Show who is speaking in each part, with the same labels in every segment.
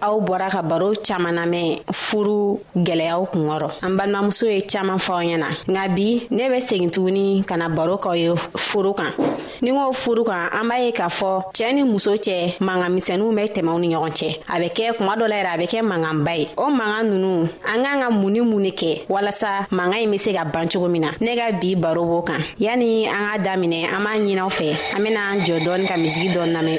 Speaker 1: aw
Speaker 2: bɔra ka baro caaman namɛn furu gwɛlɛyaw kungɔrɔ an balimamuso ye caaman fɔ aw ɲɛna nka bi ne bɛ segin tuguni ka na baro k'aw ye furu kan ni k'o furu kan an b'a ye k'a fɔ cɛɛ ni muso cɛ mankan misɛnuw bɛ tɛmɛw ni ɲɔgɔn cɛ a bɛ kɛ kuma dɔ la yɛrɛ a bɛ kɛ mankanba ye o mankan nunu an k'an ka mun ni mun de kɛ walasa mankan in bɛ se ka ban cogo min na ne ka bi baro b'o kan yanni an k'a daminɛ an b'a ɲini aw fɛ an bɛna an jɔ dɔɔni ka misigi dɔɔni lamɛn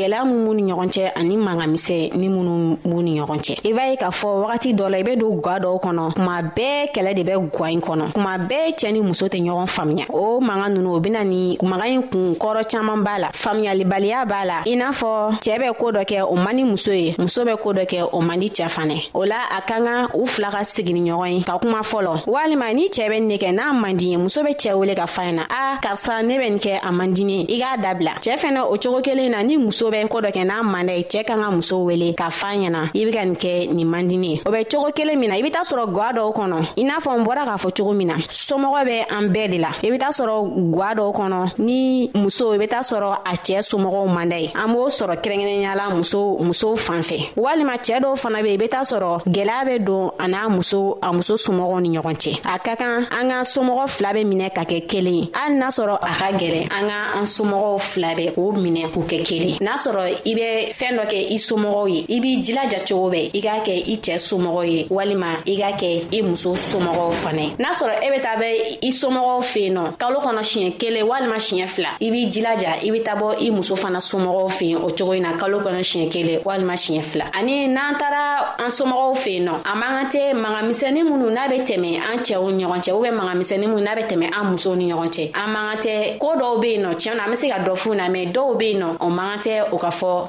Speaker 2: gɛlɛya min b'u ni ɲɔgɔn cɛ ani mangamisɛ ni minnu b'u ni ɲɔgɔn cɛ i b'a ye k'a fɔ wagati dɔ la i bɛ don gwa dɔw kɔnɔ kuma bɛɛ kɛlɛ de bɛ gwa in kɔnɔ kuma bɛɛ cɛɛ ni muso tɛ ɲɔgɔn faamuya o manga nunu o bɛna ni maga in kun kɔrɔ caaman b'a la faamuyalibaliya b'a la i n'a fɔ cɛɛ bɛ koo dɔ kɛ o man di muso ye muso bɛ koo dɔ kɛ o man di cɛɛ fanɛ o la a ka kan u fila ka sigini ɲɔgɔn ye ka kuma fɔlɔ walima ni cɛɛ bɛ ne kɛ n'a man di ye muso bɛ cɛɛ wele ka fa ɲɛna a karisa ne bɛ nin kɛ a man di ne i k'a dabila cɛɛ fɛnɛ o cogo kelen na ni muso bɛ ko dɔ kɛ n'a man da ye cɛɛ kan ka muso wele ka fa ɲɛna i be ka nin kɛ nin man di ne o bɛ cogo kelen min na i be t'a sɔrɔ gwa dɔw kɔnɔ i n'a fɔ n bɔra k'a fɔ cogo min na somɔgɔ bɛ an bɛɛ de la i bɛ taa sɔrɔ gwa dɔw kɔnɔ ni muso i bɛ taa sɔrɔ a cɛ somɔgɔw man da ye an b'o sɔrɔ kɛrɛnkɛrɛnya la muso musow fan fɛ walima cɛɛ dɔw fana be i bɛ taa sɔrɔ gwɛlɛya be don a n'a muso a muso somɔgɔw ni ɲɔgɔn cɛ a ka kan an ka somɔgɔ fila be minɛ ka kɛ kelen ye hali n'a sɔrɔ a ka gwɛlɛ an ka an somɔgɔw fila bɛ k'o minɛ k'u kɛ kelen n'a sɔrɔ i bɛ fɛɛn dɔ kɛ i somɔgɔw ye i b'i jilaja cogo bɛɛ i k'a kɛ i cɛɛ somɔgɔw ye walima i k'a kɛ i muso somɔgɔw fana ye n'a sɔrɔ e bɛ taa bɛ i somɔgɔw fɛ yen nɔ kalo kɔnɔ siɲɛ kelen walima siɲɛ fila i b'i jilaja i bɛ taa bɔ i muso fana somɔgɔw fɛ yen o cogo in na kalo kɔnɔ siɲɛ kelen walima siɲɛ fila ani n'an taara an somɔgɔw fɛ yen nɔ a man kan tɛ mankan misɛnnin minnu n'a bɛ tɛmɛ an cɛw ni ɲɔgɔn cɛ u bɛ mankan misɛnnin minnu n'a bɛ tɛmɛ an musow ni ɲɔgɔn cɛ an man kan tɛ ko dɔw bɛ yen nɔ tiɲɛ na an bɛ se ka dɔ f'u na mɛ dɔw bɛ yen nɔ o man kan tɛ o ka fɔ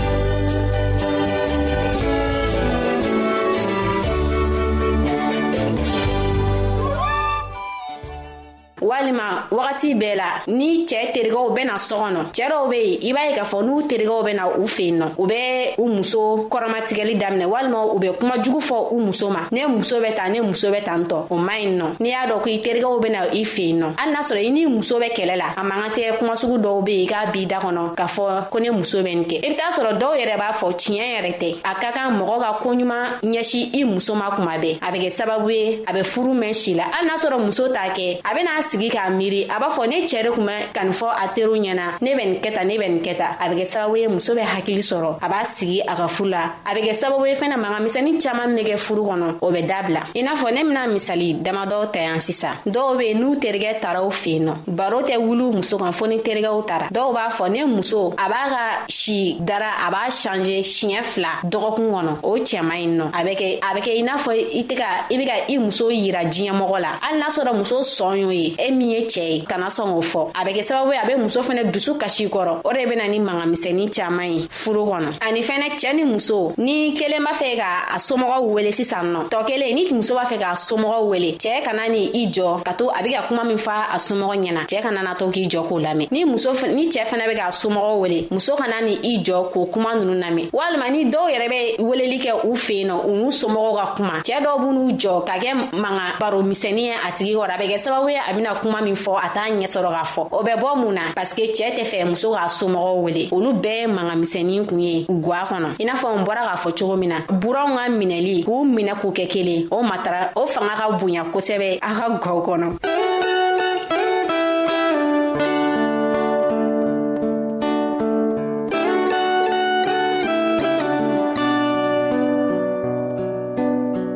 Speaker 2: walima wagati bɛɛ la ni cɛɛ terigɛw bena sɔ kɔnɔ cɛɛ dɔw be yen i b'a ye k'a fɔ n'u terigɛw bena u fen nɔ u be u muso kɔrɔmatigɛli daminɛ walima u be kuma jugu fɔ u muso ma ne muso bɛ ta ne muso bɛ tan tɔ o man ɲi nɔ n'i y'a dɔn ko i terigɛw bena i fen nɔ hali n'a sɔrɔ i n'i muso bɛ kɛlɛ la a man ka tɛ kuma sugu dɔw be yen i k'a b'i da kɔnɔ k'a fɔ ko ne muso bɛ nin kɛ i bɛ taa sɔrɔ dɔw yɛrɛ b'a fɔ tiɲɛ yɛrɛ tɛ a ka kan mɔgɔ ka ko ɲuman ɲɛsin i muso ma kuma bɛɛ a bɛ kɛ sababu ye a bɛ furu mɛn si la hali n'a sɔrɔ muso t'a kɛ a bɛna a sigi k'a miiri a b'a fɔ ne cɛ de tun bɛ ka nin fɔ a teriw ɲɛna ne bɛ nin kɛ tan ne bɛ nin kɛ tan a bɛ kɛ sababu ye muso bɛ hakili sɔrɔ a b'a sigi a ka furu la a bɛ kɛ sababu ye fana mankan misɛnnin caman bɛ kɛ furu kɔnɔ o bɛ dabila i n'a fɔ ne bɛna misali damadɔ ta yan sisan dɔw bɛ yen n'u terikɛ taara u fɛ yen nɔ baro tɛ wulu muso kan fo ni terikɛw tara dɔw b'a fɔ ne muso a b'a ka si dara a b'a change siɲɛ fila dɔgɔkun kɔnɔ o cɛma ɲi nɔ a bɛ kɛ a bɛ kɛ i n'a fɔ i tɛ ka i bɛ ka i muso yira diɲɛmɔgɔ la hali n'a sɔrɔ muso sɔn y'o ye e min ye cɛɛ ye kana sɔn k'o fɔ a bɛ kɛ sababu ye a bɛ muso fana dusu kasi kɔrɔ o de bɛna ni mangamisɛnnin caman ye furu kɔnɔ ani fɛnɛ cɛɛ ni muso ni kelen b'a fɛ ka a somɔgɔw wele sisan nɔ tɔ kelen ni muso b'a fɛ k'a somɔgɔw wele cɛɛ kana ni i jɔ ka to a be ka kuma min fa a somɔgɔ ɲɛna cɛɛ kana na to k'i jɔ k'o lamɛn ni muso ni cɛɛ fɛnɛ be k'a somɔgɔw wele muso kana ni i jɔ k'o kuma nunu lamɛn walima ni dɔw yɛrɛ be weleli kɛ u fɛ yen nɔ u n'u somɔgɔw ka kuma cɛɛ dɔw b'u n'u jɔ ka kɛ manga baro misɛni ye a tigi kɔrɔ a bɛ kɛ sababu ye a bena kuma min fɔ a t'a ɲɛ sɔrɔ k'a fɔ o bɛ bɔ mun na paske cɛɛ tɛ fɛ muso k'a somɔgɔw wele olu bɛɛ mangamisɛnin kun ye gwa kɔnɔ i n'a fɔ n bɔra k'a fɔ cogo min na buranw ka minɛli k'u minɛ k'u kɛ kelen o matara o fanga ka bonya kosɛbɛ a ka gwaw kɔnɔ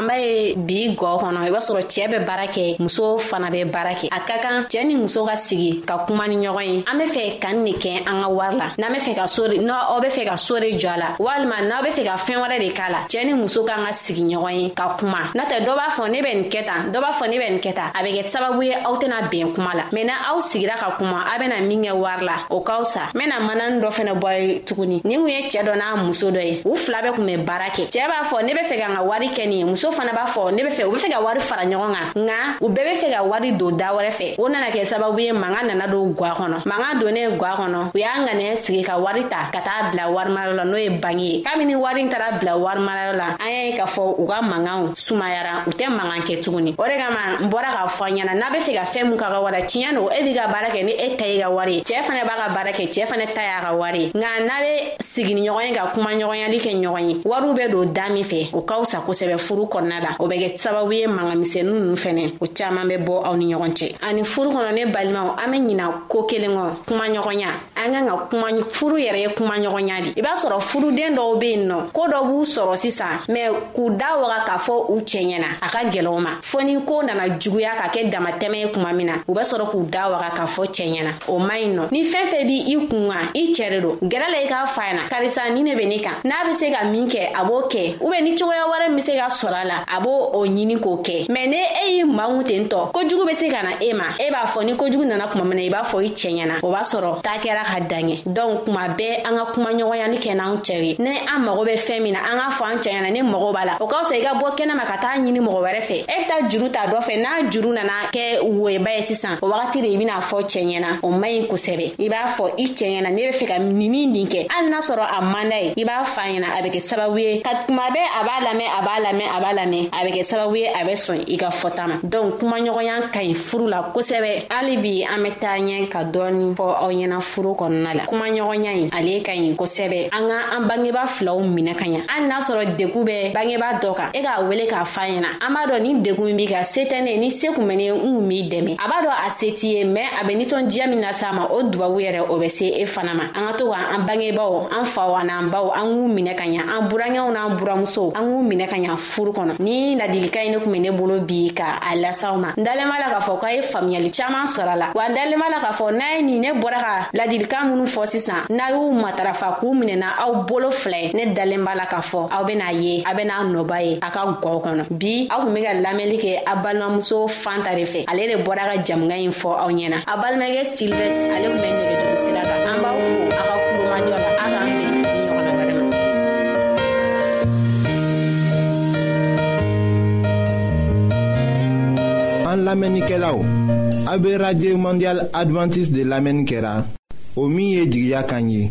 Speaker 2: an b'a ye bi gɔɔ kɔnɔ i b'a sɔrɔ cɛɛ bɛ baara kɛ muso fana bɛ baara kɛ a ka kan cɛɛ ni muso ka sigi ka kuma ni ɲɔgɔn ye an be fɛ kan ne kɛ an ka wari la n'an be fɛ ka sore n'aw be fɛ ka sore jɔ a la walima n'aw be fɛ ka fɛɛn wɛrɛ de k'a la cɛɛ ni muso k'an ka sigi ɲɔgɔn ye ka kuma n'o tɛ dɔ b'a fɔ ne bɛ nin kɛ tan dɔ b'a fɔ ne bɛ nin kɛ tan a bɛ kɛ sababu ye aw tɛna bɛn kuma la mɛ na aw sigira ka kuma a bɛna min kɛ wari la o ka fisa n bɛna manani dɔ fɛnɛ bɔ ye tuguni nin kun ye cɛɛ dɔ n'a muso dɔ ye u fila bɛ kun bɛ baara kɛ cɛɛ b'a fɔ ne bɛ fɛ ka n ka wari kɛ nin ye muso fana b'a fɔ ne bɛ fɛ u bɛ fɛ ka wari fara ɲɔgɔn kan nka u bɛɛ bɛ fɛ ka wari don da wɛrɛ fɛ o nana kɛ sababu ye manga nana don gwa kɔnɔ manga donnen gwa kɔnɔ u y'a ŋanɛ sigi ka wari ta ka taa bila warimara la n'o ye bangi ye kabini wari taara bila warimara yɔrɔ la an y'a ye k'a fɔ u ka mankanw sumayara u tɛ mankan kɛ tuguni o de kama n bɔra k'a fɔ an ɲɛna n'a be fɛ ka fɛn min ka ka wara tiɲɛ don e b'i ka baara kɛ ni e ta y'i ka wari ye cɛɛ fana b'a ka baara kɛ cɛɛ fana ta y'a ka wari ye nka n'a be sigini ɲɔgɔn ye ka kuma ɲɔgɔnyali kɛ ɲɔgɔn ye wariw bɛ don da min fɛ o ka fisa kosɛbɛ furu kɔnɔna la o bɛ kɛ sababu ye mangamisɛnu nunu fɛnɛ o caaman bɛ bɔ aw ni ɲɔgɔn cɛ ani furu kɔnɔ ne balimaw an be ɲina ko kelen kɔ kuma ɲɔgɔnya an kan ka kuma furu yɛrɛ ye kuma ɲɔgɔnya de i b'a sɔrɔ furuden dɔw be yen nɔ ko dɔ b'u sɔrɔ sisan mɛ k'u da waga k'a fɔ u cɛ ɲɛna a ka gɛlɛw ma fɔɔ ni ko nana juguya ka kɛ damatɛmɛ ye kuma min na u bɛ sɔrɔ k'u da waga k'a fɔ cɛ ɲɛna o ma ɲi nɔ ni fɛn fɛn b' i kun kan i cɛ de don gɛrɛ la i k'a fa na karisa ni ne bɛ ne kan n'a bɛ se ka min kɛ a b'o kɛ u bɛ ni cogoya wɛrɛ bɛ se ka sɔrɔ a la a b'o o ɲini k'o kɛ mɛ ne e y'i mangu ten tɔ ko jugu bɛ se ka na e ma e b'a fɔ ni kojugu nana kuma min na i b'a fɔ i cɛ ɲɛna o b'a sɔrɔ taa kɛra ka dankɛ dɔnku kuma bɛɛ an ka kuma ɲɔgɔnyani kɛ n'an cɛ ye ni an mago bɛ fɛn min na an k'a fɔ an cɛ ɲɛna ni mago b'a la o ka fisa i ka bɔ kɛnɛma ka taa ɲini mɔgɔ wɛrɛ fɛ e bɛ taa juru ta dɔ fɛ n'a juru nana kɛ woyeba ye sisan o wagati de i bɛna fɔ cɛ ɲɛna o man ɲi kosɛbɛ i b'a fɔ i cɛ ɲɛna ne bɛ fɛ ka nini nin kɛ hali n'a sɔrɔ a man d'a ye i b'a fa ɲɛna a bɛ kɛ sababu ye ka kuma bɛɛ a b'a lamɛn a b'a lamɛn a b'a lamɛn a bɛ kɛ sababu ye a bɛ sɔn i ka fɔta ma donc kumaɲɔgɔnya ka ɲi furu la kosɛbɛ hali bi an bɛ taa ɲɛ ka dɔɔni fɔ aw ɲɛna furu kɔnɔna la kumaɲɔgɔnya ɲi ale ka ɲi kosɛbɛ an ka an bangeba filaw minɛ ka ɲa hali n'a sɔrɔ degu bɛ bangeba dɔ kan e k'a wele k'a fa ɲɛna an b'a dɔn ni degu min b'i ka se tɛ ne ni se kun bɛ ne n kun b'i dɛmɛ a b'a dɔn a se t'i ye mɛn a bɛ nisɔndiya min lase a ma o dubabu yɛrɛ o bɛ se e fana ma an ka to ka an bangebaw an faw an'an baw an k'u minɛ ka ɲa an burankɛw n'an buramusow an k'u minɛ ka ɲa furu kɔnɔ ni ladilikan ye ne tun bɛ ne bolo bi ka a lasaw ma n dalen b'a la k'a fɔ k'a ye faamuyali caman sɔrɔ a la wa n dalen b'a la k'a fɔ n'a ye nin ne bɔra ka ladilikan minnu fɔ sisan n'a y'u matarafa k'u minɛna aw bolo fila ye ne dalen b'a la k'a fɔ aw bɛna a ye a bɛna a nɔba ye a ka gɔw kɔnɔ bi aw tun bɛ ka lamɛnni kɛ a balimamuso fan ta de fɛ ale de bɔra ka jamuga in fɔ aw ɲɛna a balimakɛ silvɛs ale tun bɛ nɛgɛjuru sira kan an b'aw fo a ka kulomajɔ la a k'an bɛn ni ɲɔgɔnna wɛrɛ ma
Speaker 1: an lamɛnnikɛlaw a bɛ radio mondial adventiste de lamɛnni kɛra o min ye jigiya kan ye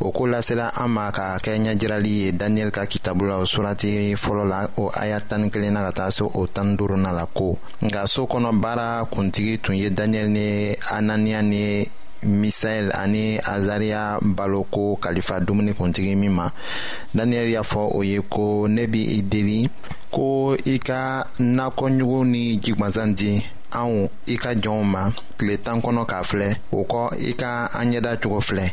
Speaker 1: o
Speaker 3: ko
Speaker 4: lasela an ma ka kɛ ɲɛjirali ye daniyɛli ka kitabu la o surati fɔlɔ la o aya tan ni kelenna ka taa se o tan duuruna la ko nka so kɔnɔ baara kuntigi tun ye daniyɛli ni ananiya ni misaɛl ani azariya baloko kalifa dumuni kuntigi min ma daniyɛli y'a fɔ o ye ko ne bɛ i deli ko i ka nakɔɲugu ni jigwansan di anw i ka jɔnw ma tile tan kɔnɔ k'a filɛ o kɔ i ka an ɲɛda cogo filɛ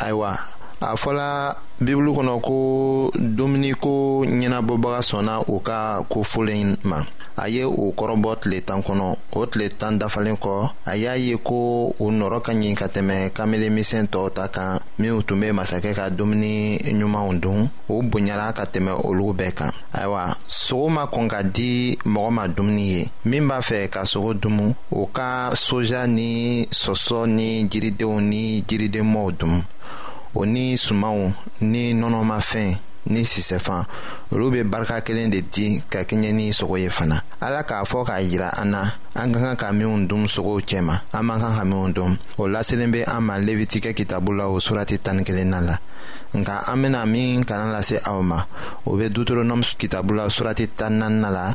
Speaker 3: ayiwa a fɔla bibulu kɔnɔ ko dumuni ko ɲɛnabɔbaga sɔnna u ka ko folen ma a ye o kɔrɔbɔ tile tan kɔnɔ o tile tan dafalen kɔ a y'a ye ko o nɔrɔ ka ɲi ka tɛmɛ kamele misɛn tɔw ta kan minnu tun bɛ masakɛ ka dumuni ɲumanw dun o bonyara ka tɛmɛ olu bɛɛ kan ayiwa sogo ma kɔn ka di mɔgɔ ma dumuni ye min b'a fɛ ka sogo dumu o ka soja ni sɔsɔ ni jiridenw ni jiridenmɔw dumu o ni sumanw ni nɔnɔmafɛn ni sisɛfan olu bɛ barika kelen de di ka kɛɲɛ ni sogo ye fana ala k'a fɔ k'a jira an na an ka kan ka minnu dun sogow cɛma an man kan ka minnu dun o laselen bɛ an ma levitikɛ kitabu la o surati tan ni kelenna la nka an bɛna min kalan lase aw ma o bɛ deuteronɔme kitabu la surati tan naanina la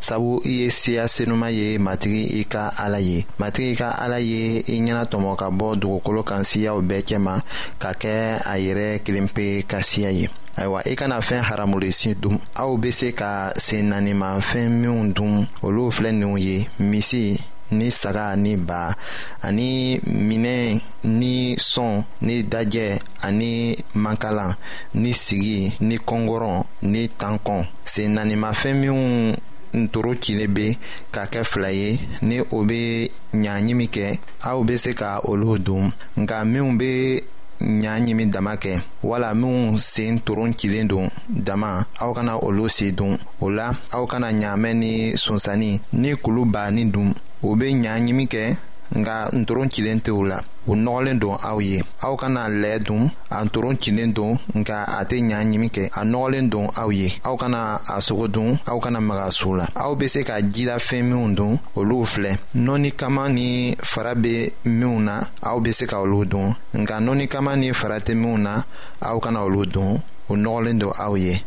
Speaker 3: sabu i ye siya senuma ye matigi i ka ala ye matigi i ka ala ye i ɲɛna tɔmɔ ka bɔ dugukolo kan siyaw bɛɛ cɛma ka kɛ a yɛrɛ kelenpe ka siya ye ayiwa i kana fɛn haramulesi dun aw be se ka sen naanimafɛn minw dun olu filɛ ninw ye misi ni saga ni ba ani minɛn ni sɔn ni dajɛ ani mankalan ni sigi ni kɔngɔrɔn ni tankɔn sen naanimafɛn minw ntoro cilen bɛ ka kɛ fila ye ni o bɛ ɲaɲimi kɛ aw bɛ se ka olu dun nka minnu bɛ ɲa ɲimi dama kɛ wala minnu sen toron cilen don dama aw kana olu si dun o la aw kana ɲaamɛ ni sonsanni ni kulu baani dun o bɛ ɲa ɲimi kɛ nka ntoron cilen tɛ u la u nɔgɔlen don aw ye aw kana lɛɛ dun a ntoron cilen don nka a tɛ ɲa ɲimi kɛ a nɔgɔlen don aw ye aw kana a sogo dun aw kana maga su la aw bɛ se ka jila fɛn minw dun olu filɛ nɔɔni kama ni fara bɛ minw na aw bɛ se ka olu dun nka nɔɔni kama ni fara tɛ minw na aw kana olu dun o nɔgɔlen don aw ye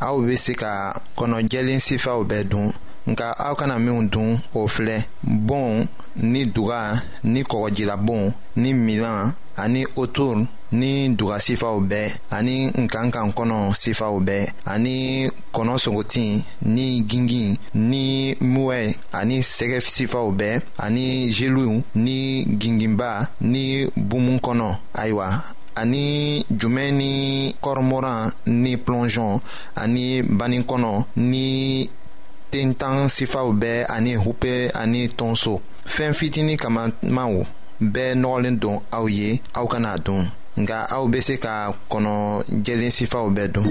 Speaker 3: aw bɛ se ka kɔnɔjɛlen sifaw bɛɛ dun nka aw kana minw dun o filɛ bonw ni duga ni kɔgɔjilabonw ni milan ani otur ni duga sifaw bɛɛ ani nkankan kɔnɔ sifaw bɛɛ ani kɔnɔ sogotin ni gingin ni muwɛ ani sɛgɛ sifaw bɛɛ ani jeliw ni ginginba ni bumun kɔnɔ ayiwa ani jumɛn ni kɔrɔmɔran ni plɔnzɔn ani baninkɔnɔ ni tentan sifaw bɛɛ ani hupe ani tonso fɛn fitini kama man wo bɛɛ nɔgɔlen don aw ye aw kana a dun nka aw bɛ se ka kɔnɔ jɛlen sifaw bɛɛ dun.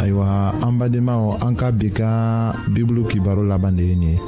Speaker 1: ayiwa an badenmaw an ka bi ka bibulu kibaro laban de ye nin ye.